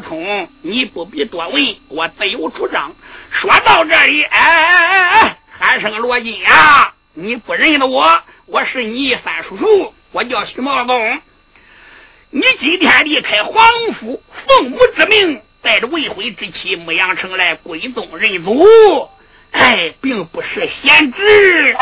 通，你不必多问，我自有主张。说到这里，哎哎哎哎，喊声罗金呀，你不认得我，我是你三叔叔，我叫徐茂公。你今天离开皇府，奉母之命，带着未婚之妻牧羊城来归宗认祖。哎，并不是闲职。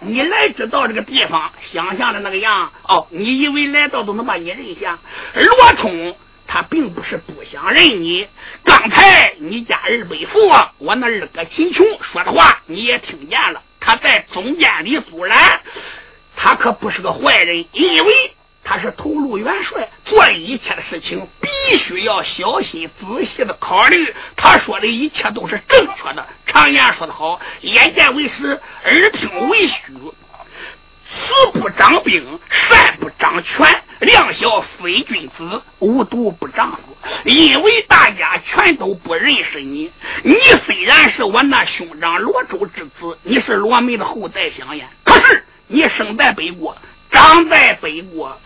你来知道这个地方，想象的那个样哦，你以为来到都能把你认下？罗通他并不是不想认你。刚才你家二伯父，我那二哥秦琼说的话，你也听见了。他在中间里阻拦，他可不是个坏人，因为。他是头路元帅，做一切的事情必须要小心仔细的考虑。他说的一切都是正确的。常言说得好：“眼见为实，耳听为虚。”慈不长兵，善不长权，量小非君子，无毒不丈夫。因为大家全都不认识你，你虽然是我那兄长罗州之子，你是罗门的后代香烟，可是你生在北国。长在北国，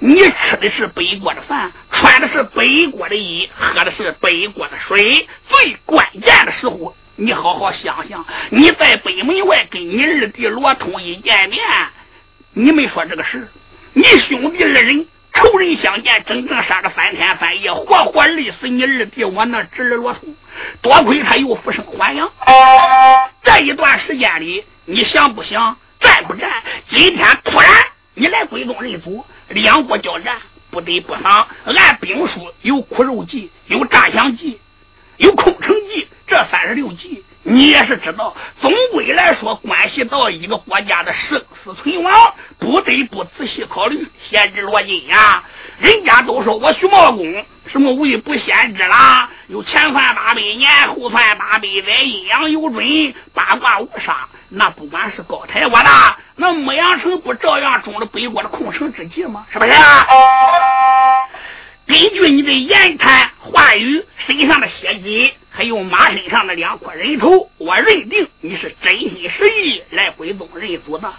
你吃的是北国的饭，穿的是北国的衣，喝的是北国的水。最关键的时候，你好好想想，你在北门外跟你二弟罗通一见面，你没说这个事。你兄弟二人仇人相见，整整杀了三天三夜，活活累死你二弟我那侄儿罗通。多亏他又复生还阳，这一段时间里，你想不想战不战？今天突然。你来归宗认祖，两国交战不得不丧。按兵书有苦肉计，有诈降计，有空城计，这三十六计你也是知道。总归来说，关系到一个国家的生死存亡，不得不仔细考虑。先知罗金呀，人家都说我徐茂公什么未不先知啦，有前算八百年，后算八百载，阴阳有准，八卦无杀。那不管是高台我的，那牧羊城不照样中了北国的空城之计吗？是不是啊？根据你的言谈话语、身上的血迹，还有马身上的两块人头，我认定你是真心实意来归宗认祖的。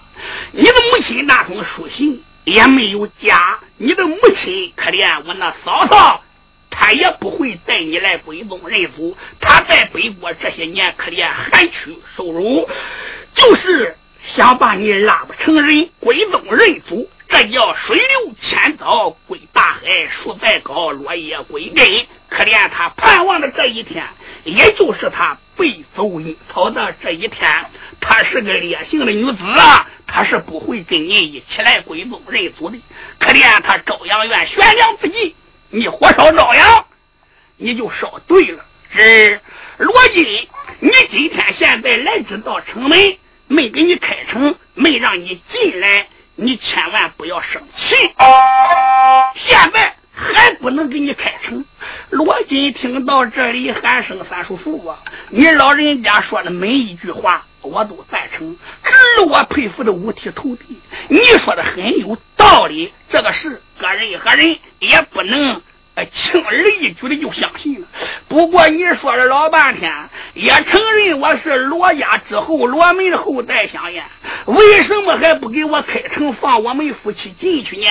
你的母亲那封书信也没有假，你的母亲可怜我那嫂嫂。她也不会带你来归宗认祖。她在北国这些年，可怜寒屈受辱，就是想把你拉不成人，归宗认祖。这叫水流千遭归大海，树再高落叶归根。可怜他盼望的这一天，也就是他被走阴曹的这一天。她是个烈性的女子啊，她是不会跟你一起来归宗认祖的。可怜他朝阳院悬梁自尽。你火烧朝阳，你就烧对了。是罗金，你今天现在来至到城门，没给你开城，没让你进来，你千万不要生气。现在还不能给你开城。罗金听到这里，喊声三叔父啊！你老人家说的每一句话，我都赞成，值我佩服的五体投地。你说的很有道理，这个事，个人和人也不能。轻而易举的就相信了。不过你说了老半天，也承认我是罗家之后罗门的后代香烟，为什么还不给我开城放我们夫妻进去呢？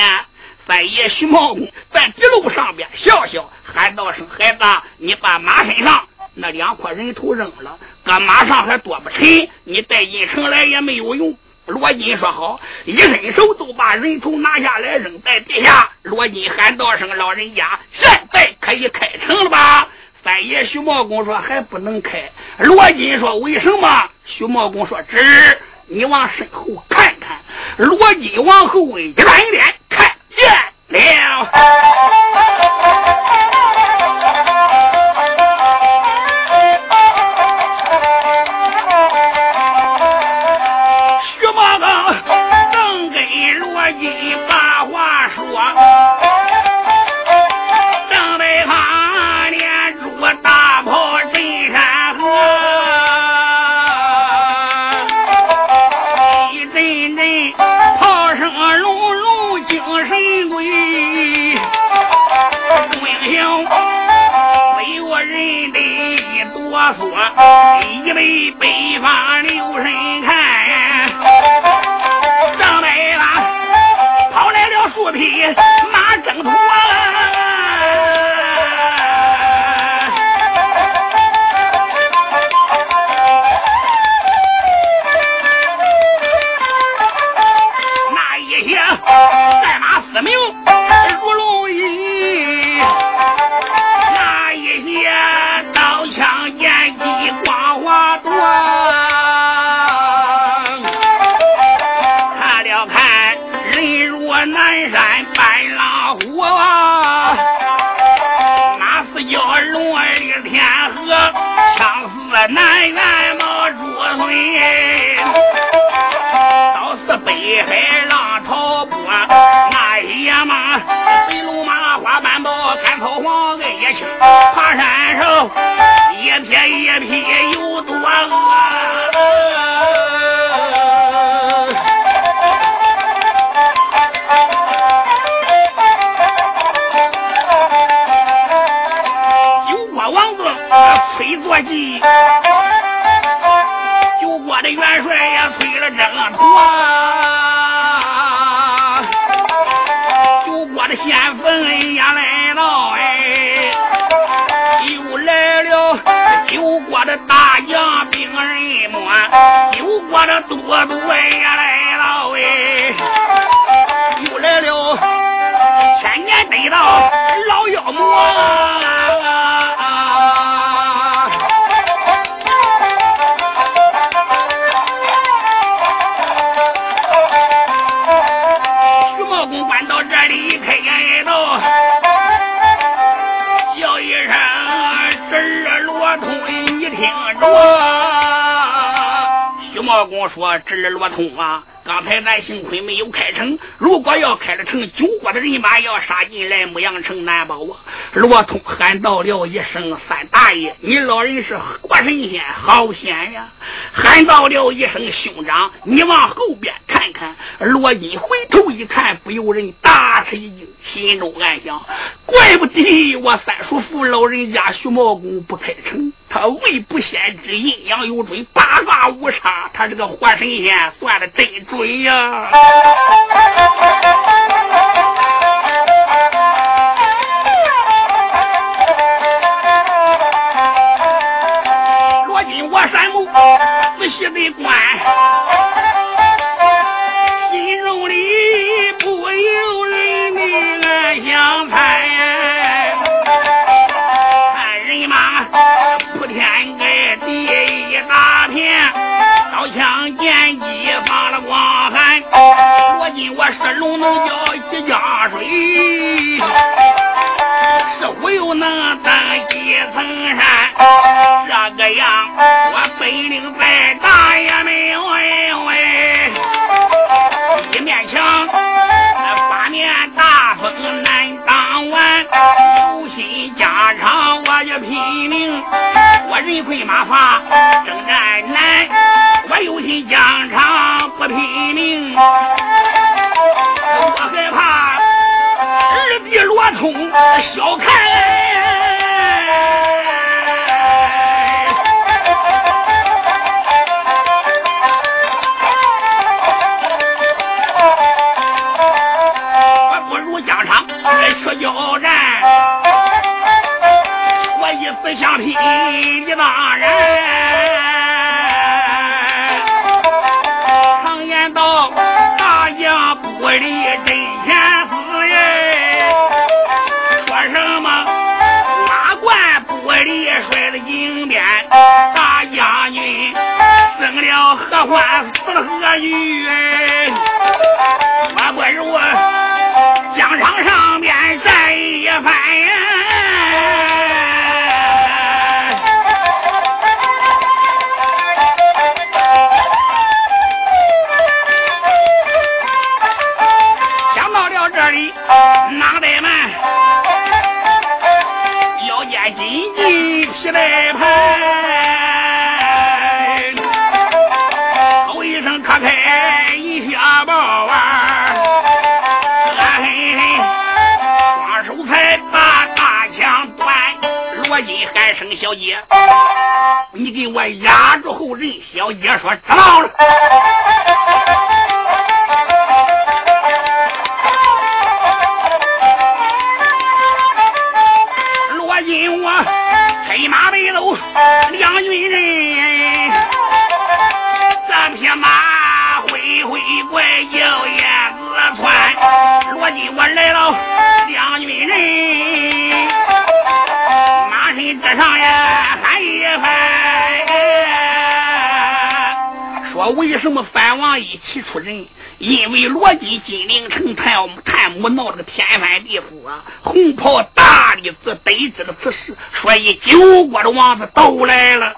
三爷徐茂公在地路上边笑笑，喊道声：“孩子，你把马身上那两块人头扔了，搁马上还多不沉，你带进城来也没有用。”罗金说好，一伸手就把人头拿下来扔在地下。罗金喊道声：“老人家，现在可以开城了吧？”三爷徐茂公说：“还不能开。”罗金说：“为什么？”徐茂公说：“侄，你往身后看看。”罗金往后一转脸，看见了。方留人看，张白马跑来了树皮。南辕毛朱孙，倒是北海浪潮波，那野马飞龙马花斑豹，看草黄爱野青，爬山上一撇一撇有多饿。崔作计，救国的元帅也推了这个啊！救国的先锋也来了哎，又来了救国的大将兵人么，救国的都督也来了哎，又来了千年得道老妖魔。罗徐茂公说：“侄儿罗通啊，刚才咱幸亏没有开城。如果要开了城，九国的人马要杀进来，牧羊城难保啊！”罗通喊道了一声：“三大爷，你老人是活神仙，好险呀！”喊到了一声：“兄长，你往后边看看。”罗金回头一看，不由人大吃一惊，心中暗想：“怪不得我三叔父老人家徐茂公不开城。”他未不先知阴阳有准，八卦无差。他这个活神仙算的真准呀！罗金，我山木仔细的观，叫一江水，是虎又能登几层山。这个样，我本领再大也没有哎！一面墙，八面大风难挡完，有心家常我就拼命，我人会马法征战难。我有心疆场不拼命，我害怕日比罗通小看我不如疆场来去悠然我一思想披衣大人。常言道玻璃真前死耶，说什么马冠玻璃摔了银鞭，大将军生了何欢死了何惧？我不如江上紧皮带盘，吼一声磕开一下包丸，嘿嘿，双手才把大枪端，罗金喊声小姐，你给我压住后人。小姐说知道了。什么反王一起出人？因为罗金金陵城探探母闹了个天翻地覆啊，红袍大李子得知了此事，所以九国的王子都来了。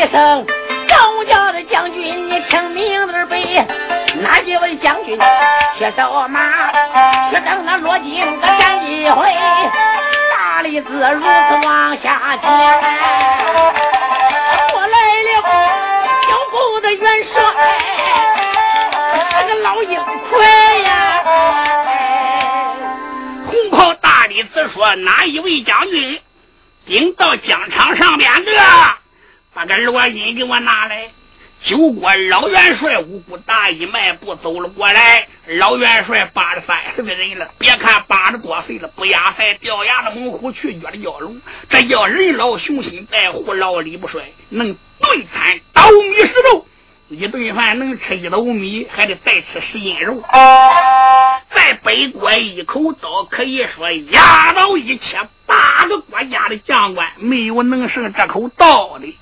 一声，高家的将军，你听名字呗。哪一位将军去走马，去等那罗金个战一回，大力子如此往下讲。我来了，小姑子元帅是个老鹰快呀。红袍大力子说：“哪一位将军顶到疆场上面的？”把个罗金给我拿来。”九国老元帅五谷大一迈步走了过来，老元帅八十三岁的人了，别看八十多岁了，不压赛掉牙的猛虎去约的蛟龙，这叫人老雄心在，虎老力不衰，能对餐刀米食肉，一顿饭能吃一斗米，还得再吃十斤肉。在北国一口刀可以说压倒一切八个国家的将官，没有能胜这口刀的。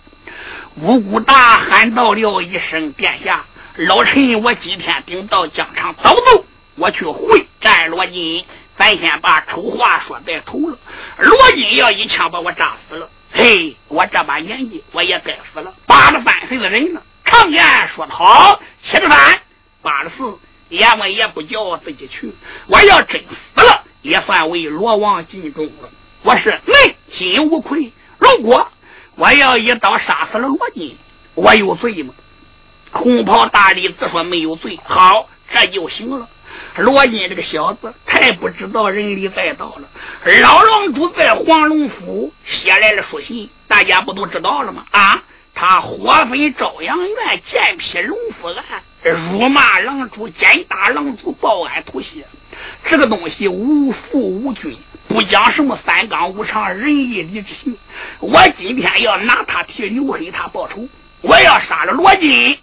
五谷大喊道了一声：“殿下，老臣我今天顶到疆场走走，我去会战罗金。咱先把丑话说在头了。罗金要一枪把我炸死了，嘿，我这把年纪我也该死了。八十三岁的人了，常言说得好，七十三，八十四，阎王也不叫我自己去。我要真死了，也算为罗王尽忠了。我是内心无愧。如果……我要一刀杀死了罗金，我有罪吗？红袍大李子说没有罪，好，这就行了。罗金这个小子太不知道人理在道了。老龙主在黄龙府写来了书信，大家不都知道了吗？啊，他火焚朝阳院，剑劈龙府案，辱骂狼主，奸打狼主，报案吐血。这个东西无父无君。不讲什么三纲五常、仁义礼智信，我今天要拿他替刘黑他报仇。我要杀了罗金，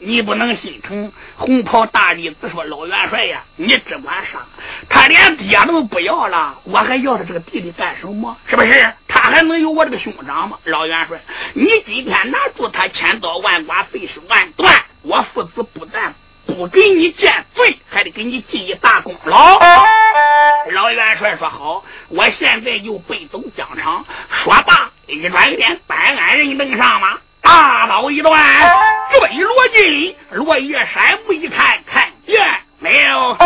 你不能心疼。红袍大弟子说：“老元帅呀，你只管杀，他连爹都不要了，我还要他这个弟弟干什么？是不是？他还能有我这个兄长吗？老元帅，你今天拿住他，千刀万剐，碎尸万段，我父子不但。”不给你见罪，还得给你记一大功劳。老元帅说好，我现在就奔走疆场。说罢，一转眼，办案人登上马，大刀一断，追罗进。落叶山木一看，看见没有？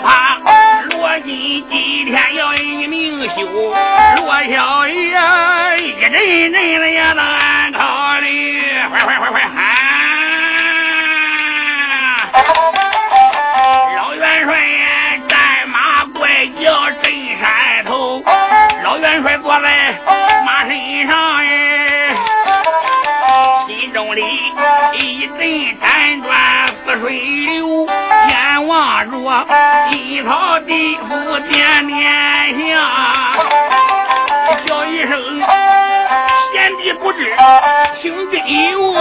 怕。罗金今天要一命休，罗小爷一阵阵的也难考虑，快快快快喊！老元帅呀战马怪叫震山头，老元帅坐在马身上哎，心中里一阵辗转似水流，着阴曹地府点点下，叫一声贤弟不知，请跟我。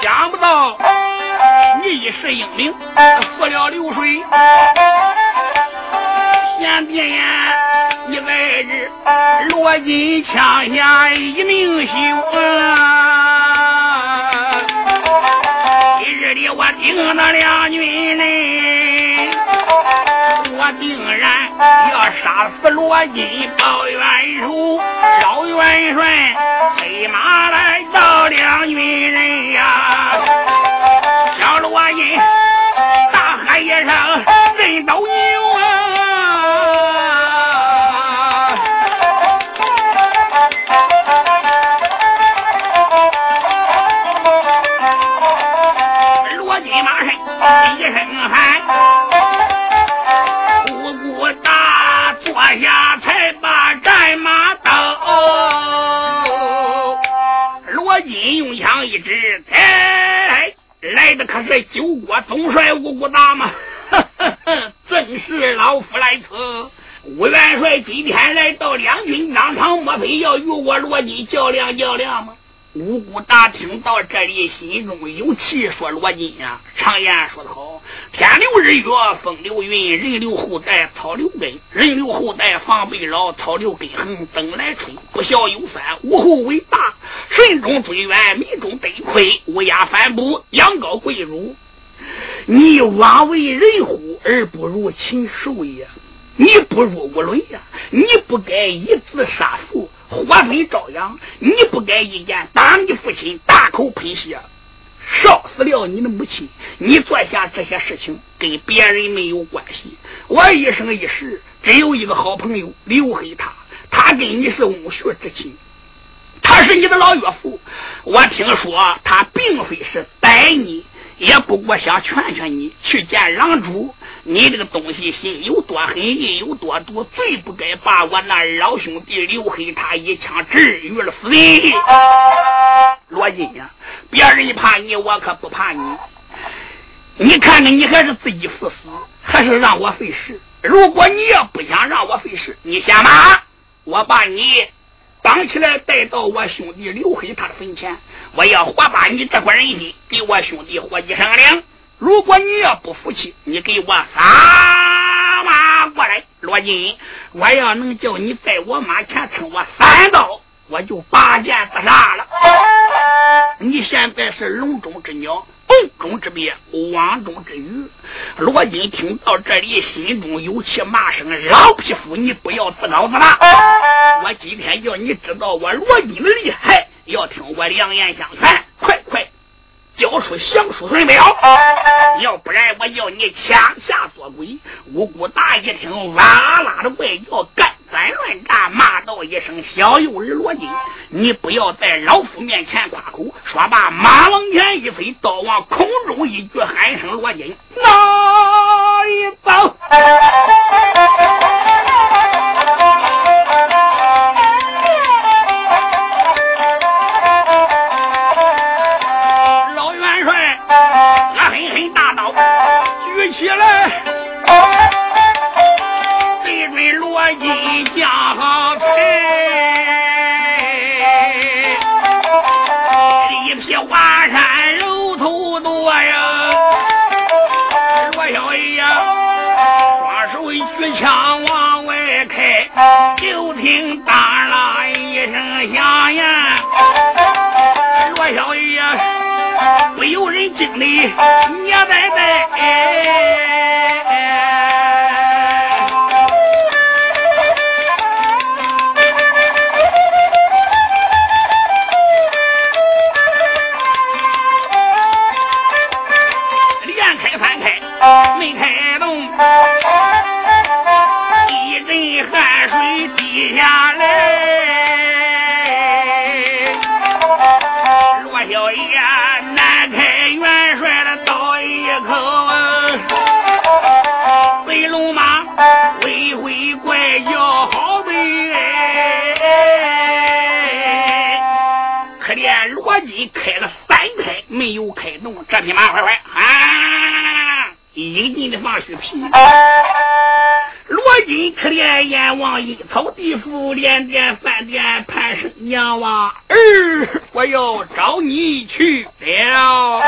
想不到你一世英名，死了流水。罗金枪下一命休啊！今日里我定那两军人，我定然要杀死罗金报冤仇。老元帅飞马来到两军人呀，小罗金大喊一声：“人都牛来的可是九国总帅五谷大吗？正是老夫来此。吴元帅今天来到两军当场，莫非要与我罗金较量较量吗？五谷大听到这里，心中有气，说：“罗金呀，常言说得好，天留日月，风流云，人留后代，草留根。人留后代，防备老；草留根，横灯来春。不孝有三，无后为大。神中追远，民中得亏。乌鸦反哺，羊羔跪乳。你枉为人乎，而不如禽兽也。你不如无伦呀！你不该以子杀父，活分朝阳；你不该一剑打你父亲，大口喷血，烧死了你的母亲。你做下这些事情，跟别人没有关系。我一生一世只有一个好朋友刘黑他，他跟你是翁婿之亲，他是你的老岳父。我听说他并非是逮你。也不过想劝劝你去见狼主，你这个东西心有多狠，意有多毒，最不该把我那老兄弟刘黑他一枪置于了死。罗金呀，别人怕你，我可不怕你。你看看，你还是自己赴死，还是让我费事？如果你要不想让我费事，你先马，我把你。绑起来带到我兄弟刘黑他的坟前，我要活把你这伙人心，给我兄弟活计商量。如果你要不服气，你给我撒马过来，罗金，我要能叫你在我马前撑我三刀，我就拔剑自杀了。你现在是笼中之鸟。瓮中之鳖，网中之鱼。罗金听到这里，心中有气，骂声：“老匹夫，你不要自高自大！我今天要你知道我罗金的厉害，要听我良言相劝，快快交出降书存表，要不然我要你枪下做鬼！”五谷大一听，哇啦的怪叫，干。三乱战，骂道一声：“小幼儿罗金，你不要在老夫面前夸口！”说罢，马往前一飞，刀往空中一举，喊声：“罗金，哪一走？”你娘拜拜哎怜罗金开了三开没有开动，这匹马快快啊，一进的放血皮。罗金可怜阎王阴曹地府连点饭店盼生娘娃儿，我要找你去了。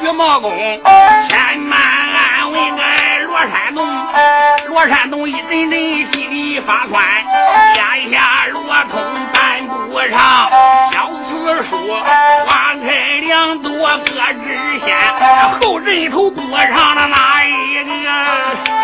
徐茂公千慢安慰个罗山洞，罗山洞一阵阵心里发酸，压一下罗通半步上，小此书花开两朵各枝鲜，后人头多上了哪一个？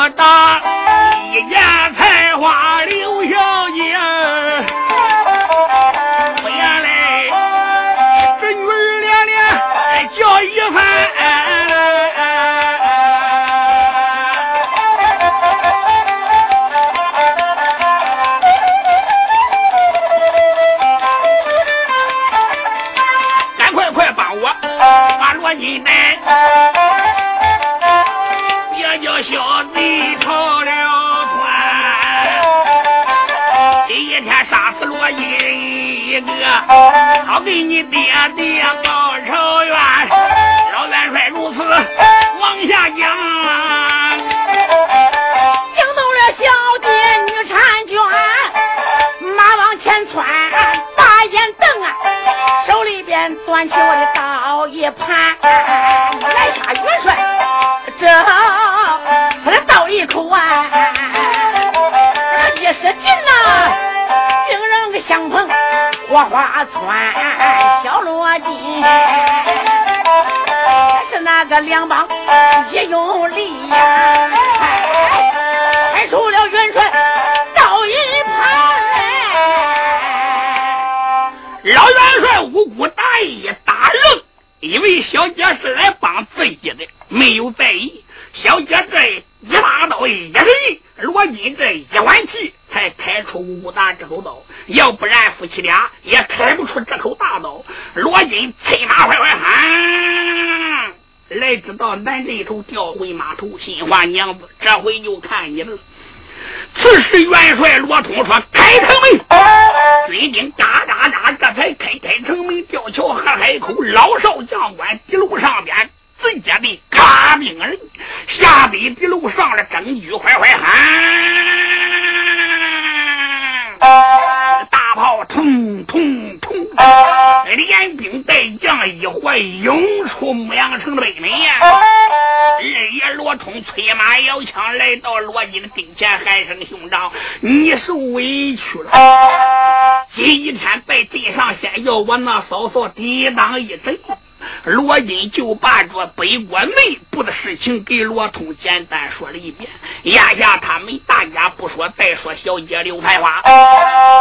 我打一见菜花刘小姐，我原来这女儿连连叫一番。给你爹爹报仇冤，老元帅如此往下讲。惊动了小姐女婵娟，马往前窜，大眼瞪啊，手里边端起我的刀一盘，火花窜，小罗金，是那个两帮一用力呀，开出了元帅到一旁。老元帅无辜大意打愣，以为小姐是来帮自己的，没有在意。小姐这一把刀一扔，罗金这一弯气才开出五谷大这口刀，要不然夫妻俩也开不出这口大刀。罗金催马快快喊，来知道南镇头调回码头，心话娘子，这回就看你了。此时元帅罗通说：“开城门！”涌出牧羊城的北门呀！二爷罗通催马摇枪来到罗金的跟前，喊声兄长，你受委屈了。今一天在镇上，先要我那嫂嫂抵挡一阵。罗金就把这北国内部的事情给罗通简单说了一遍。眼下他们大家不说，再说小姐刘才华，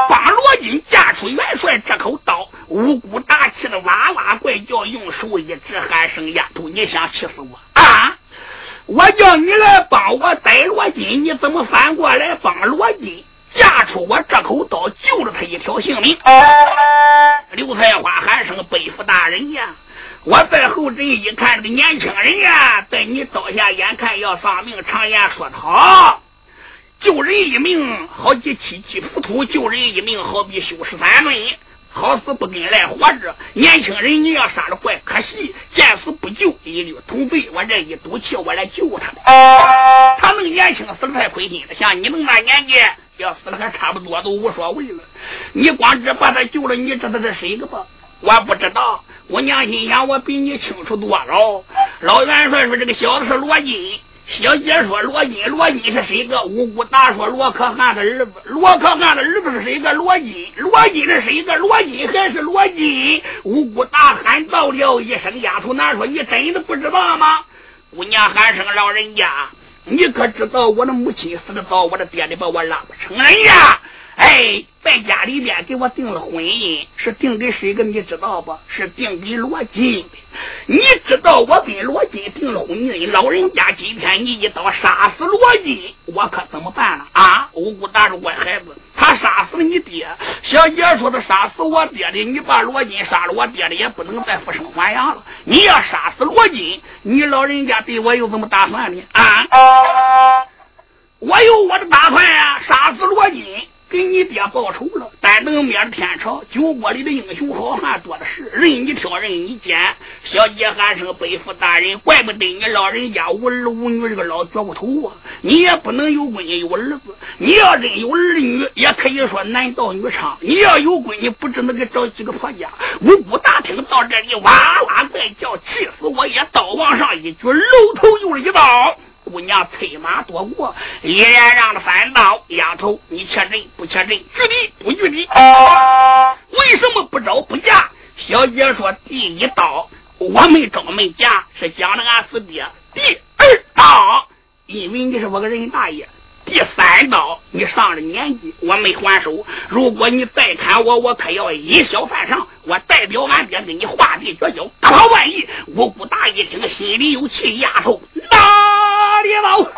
帮罗金架出元帅这口刀，无辜打气的哇哇怪叫，用手一指，喊声：“丫头，你想气死我啊！我叫你来帮我逮罗金，你怎么反过来帮罗金架出我这口刀，救了他一条性命？”刘才华喊声：“背负大人呀！”我在后阵一看，这个年轻人呀，在你刀下眼看要丧命。常言说得好，救人一命好比七级浮屠，救人一命好比修十三门。好死不跟来活着，年轻人你要杀了怪可惜，见死不救一律同罪。我这一赌气，我来救他。他能年轻死的太亏心了，像你能那年纪要死的还差不多都无所谓了。你光只把他救了，你知道这谁个不？我不知道。我娘心想，我比你清楚多了。老元帅说：“这个小子是罗金。”小姐说：“罗金，罗金是谁个？”五姑大说：“罗可汗的儿子。”罗可汗的儿子是谁个？罗金。罗金是谁个？罗金还是罗金？五姑大喊道了一声：“丫头，难说，你真的不知道吗？”姑娘喊声：“老人家，你可知道我的母亲死的早，我的爹爹把我拉不成人呀？”哎，在家里边给我定了婚姻，是定给谁个？你知道不？是定给罗金的。你知道我跟罗金定了婚姻，老人家今天你一刀杀死罗金，我可怎么办了啊？五姑大着乖孩子，他杀死了你爹。小姐说他杀死我爹的，你把罗金杀了，我爹的也不能再复生还阳了。你要杀死罗金，你老人家对我有什么打算呢？啊？我有我的打算呀，杀死罗金。给你爹报仇了，但等灭了天朝，酒锅里的英雄好汉多的是，任你挑，任你拣。小姐喊声背负大人，怪不得你老人家无儿无女这个老脚骨头啊！你也不能有闺女有儿子，你要真有儿女，也可以说男盗女娼。你要有闺女，不知能给找几个婆家。五姑大听到这里，哇哇怪叫，气死我也！刀往上一举，楼头又是一刀。姑娘催马躲过，一连让了三刀。丫头，你切人不切人，拒敌不拒敌？为什么不招不嫁？小姐说：第一刀我没招没嫁，是讲的俺四爹。第二刀，因为你是我个人大爷。第三刀，你上了年纪，我没还手。如果你再砍我，我可要以小犯上。我代表俺爹跟你画地绝交。大炮万一，我姑大一听，心里有气。丫头，别跑！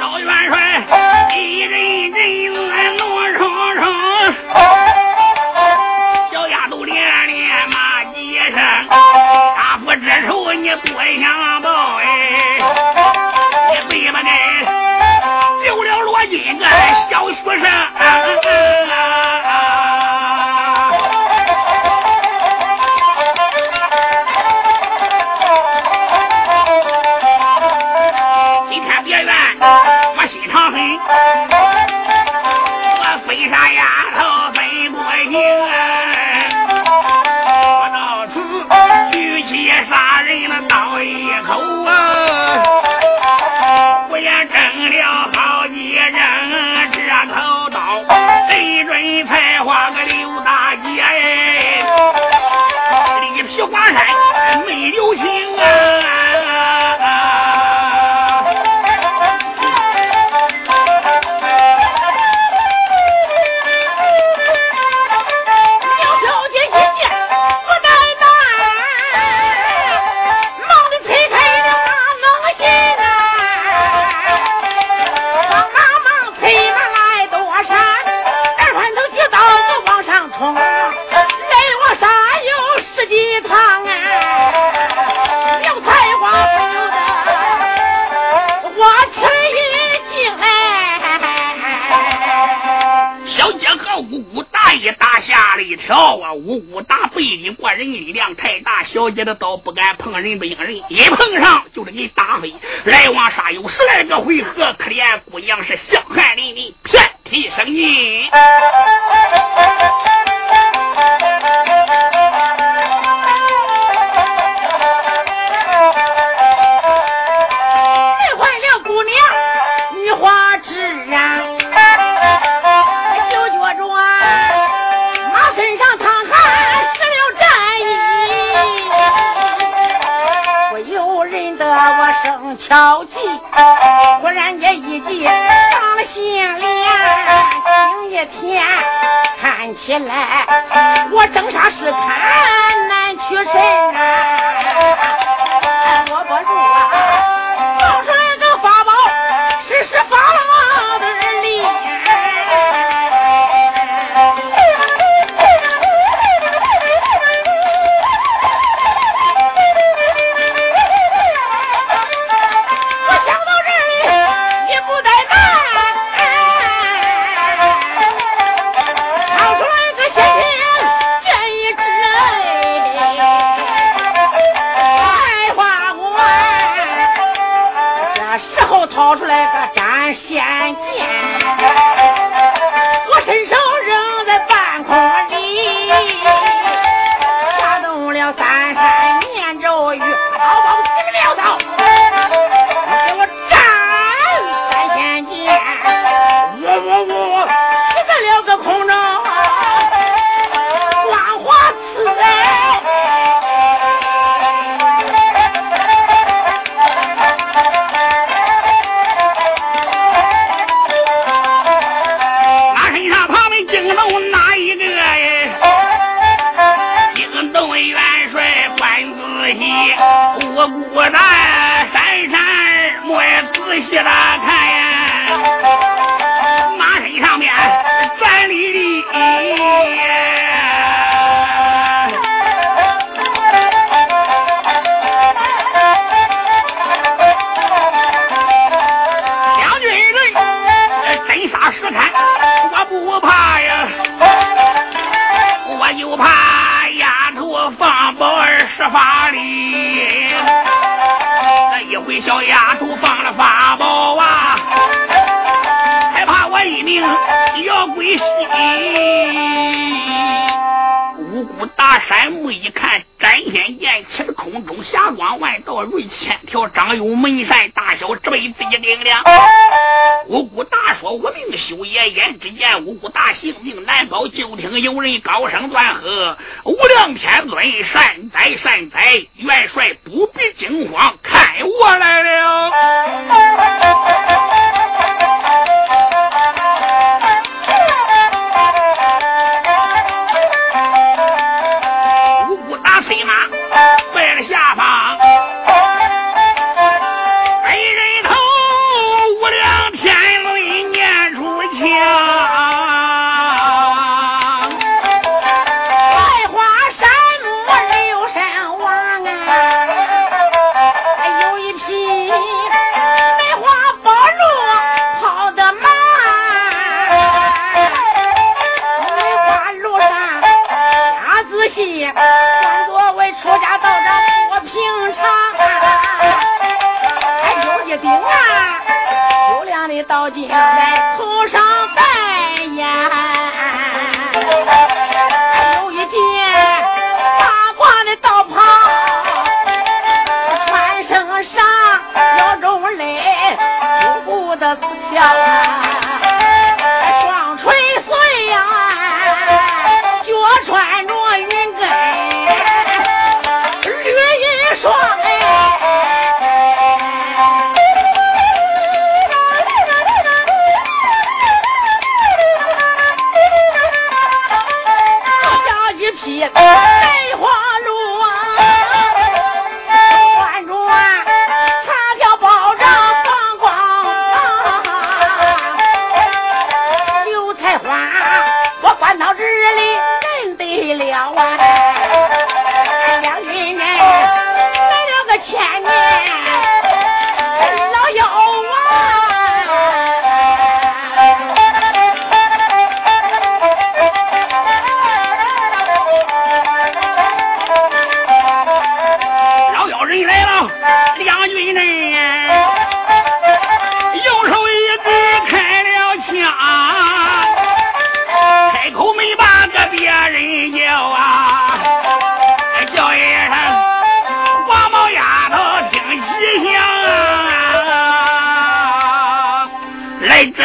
老元帅一阵阵怒冲冲，小丫都连连骂几声，杀父之仇你不想？了解的刀不敢碰人不应人一碰上就给你打飞。来往杀有十来个回合可怜姑娘是香汗淋漓遍体生意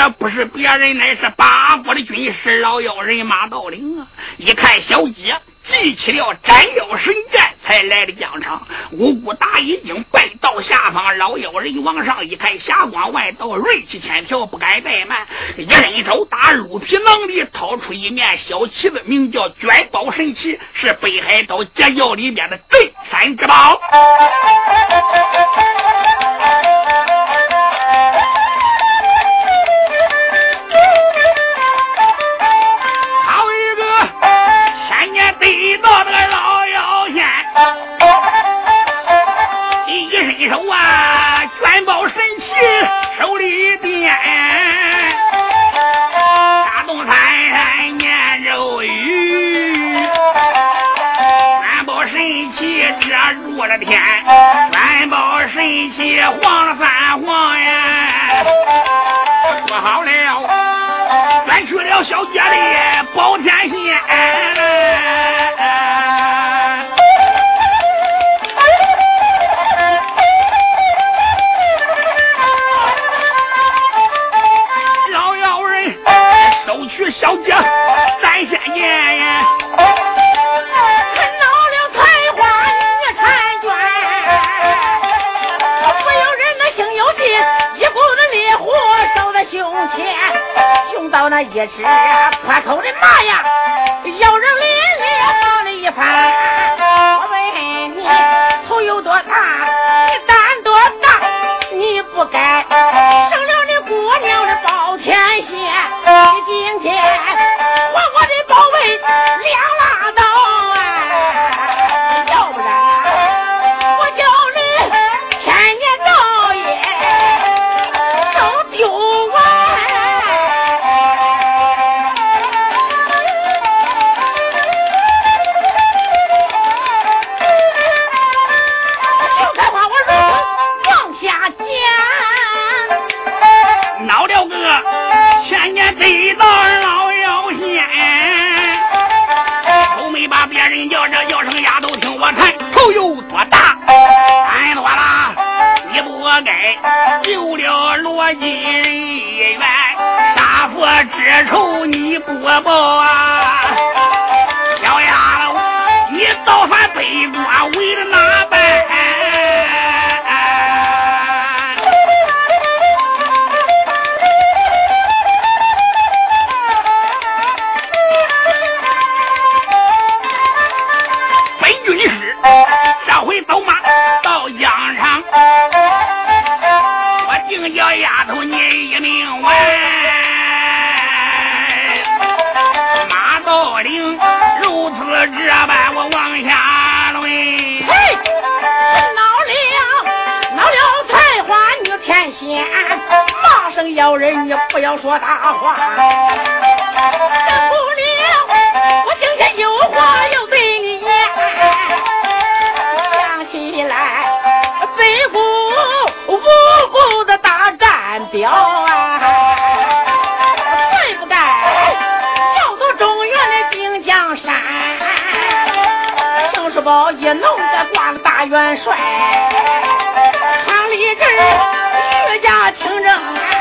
这不是别人，乃是八国的军师老妖人马道陵啊！一看小姐。记起了斩妖神剑，才来的疆场。五谷打已经拜到下方，老妖人往上一看，霞光万道，锐气千条，不敢怠慢。一伸手打鹿皮囊里掏出一面小旗子，名叫卷宝神旗，是北海道截教里面的镇山之宝。小姐的包天。也这破口的骂呀，有人连连闹了一番。宝一弄个挂个大元帅，韩立正御驾亲征。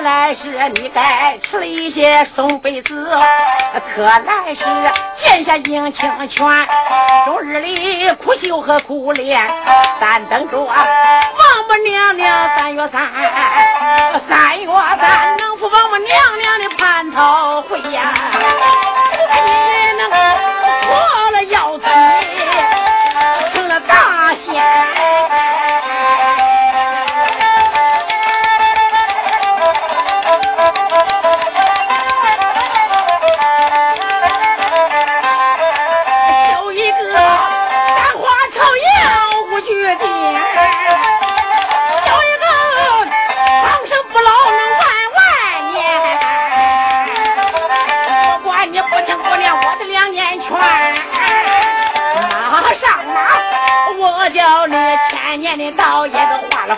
来是你该吃了一些松被子，可来是见下应清泉，终日里苦修和苦练，但等着王母娘娘三月三，三月三能赴王母娘娘的蟠桃会呀，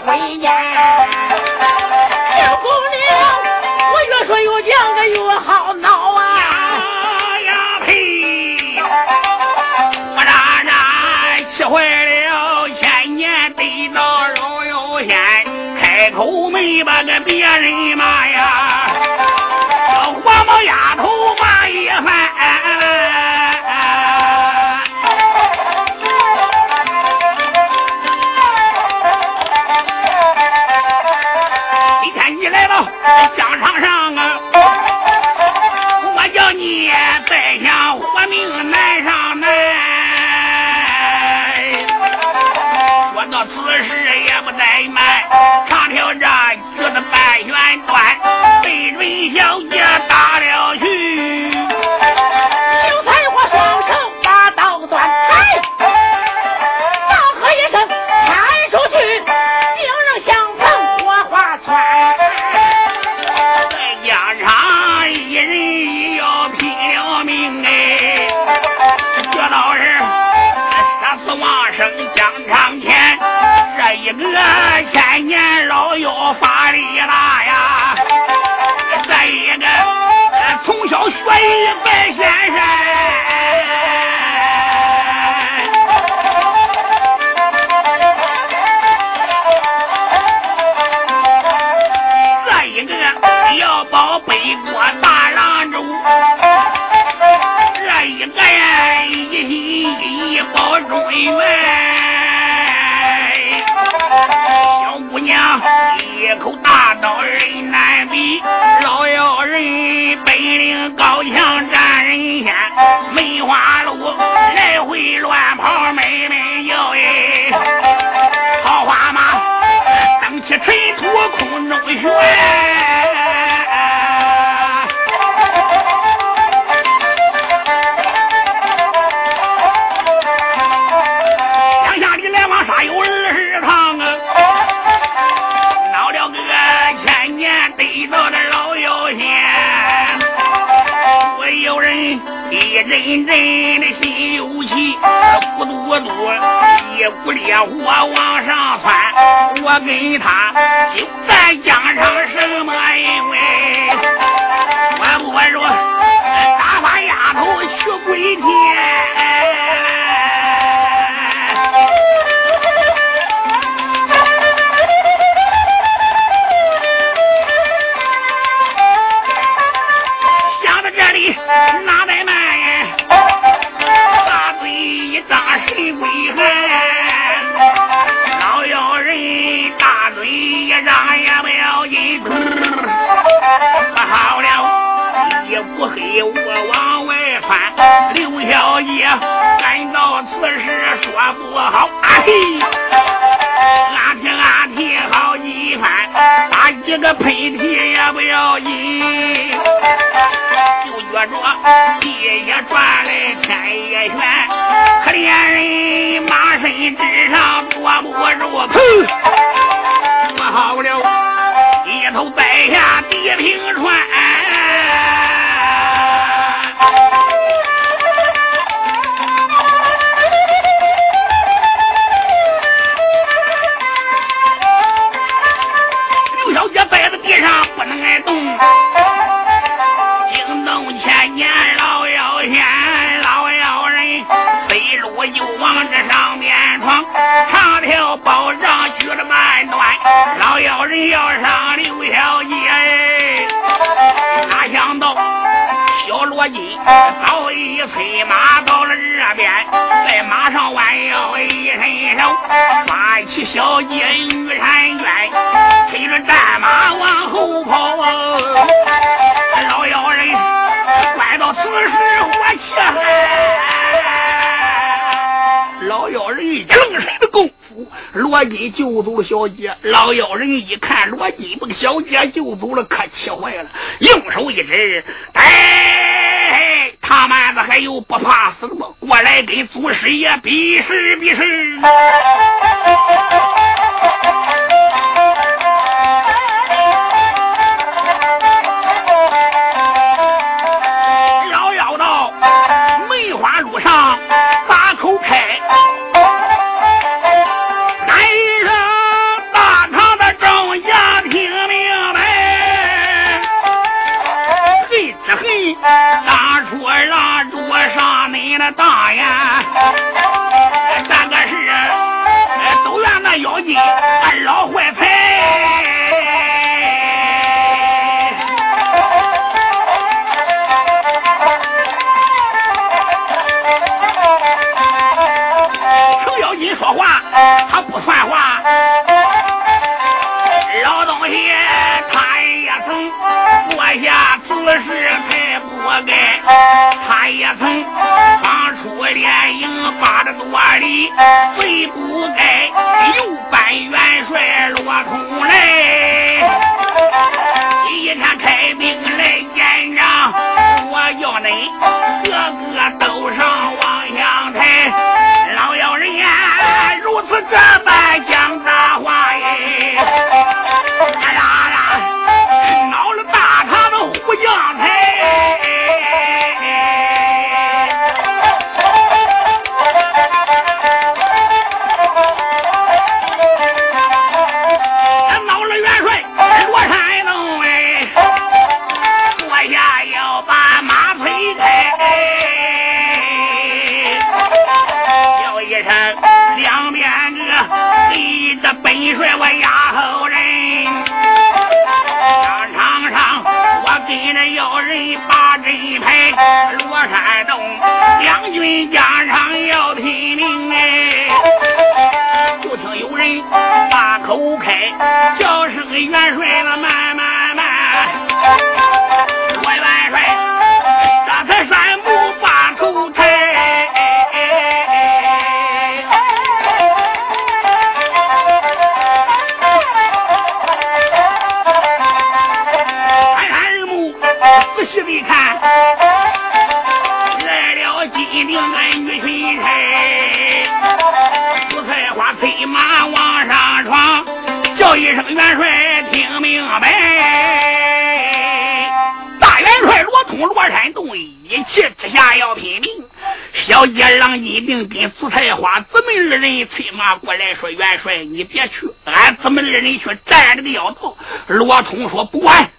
回言。小姑娘，我越说越犟，个越好闹啊！呀嘿！我嚷嚷气坏了，千年得到荣有仙，开口没把个别人骂。此事也不怠慢，长条章。要上刘小姐，哪想到小罗金早已催马到了这边，在马上弯腰一伸手，抓起小姐玉婵娟，推着战马往后跑啊！老妖人，快到此时火气来，老妖人正是的功。罗金救走了小姐。老妖人一看罗金把小姐救走了，可气坏了，用手一指：“哎，他妈的还有不怕死的吗？过来给祖师爷比试。比试” 大呀，三个事都怨那妖精二老坏财。程咬金说话，他不算话。老东西，他也曾做下此事才。我该他也曾放出连营八十多里，最不该又拜元帅落空来。今天开兵来见仗，我要你。掉头。罗通说不管。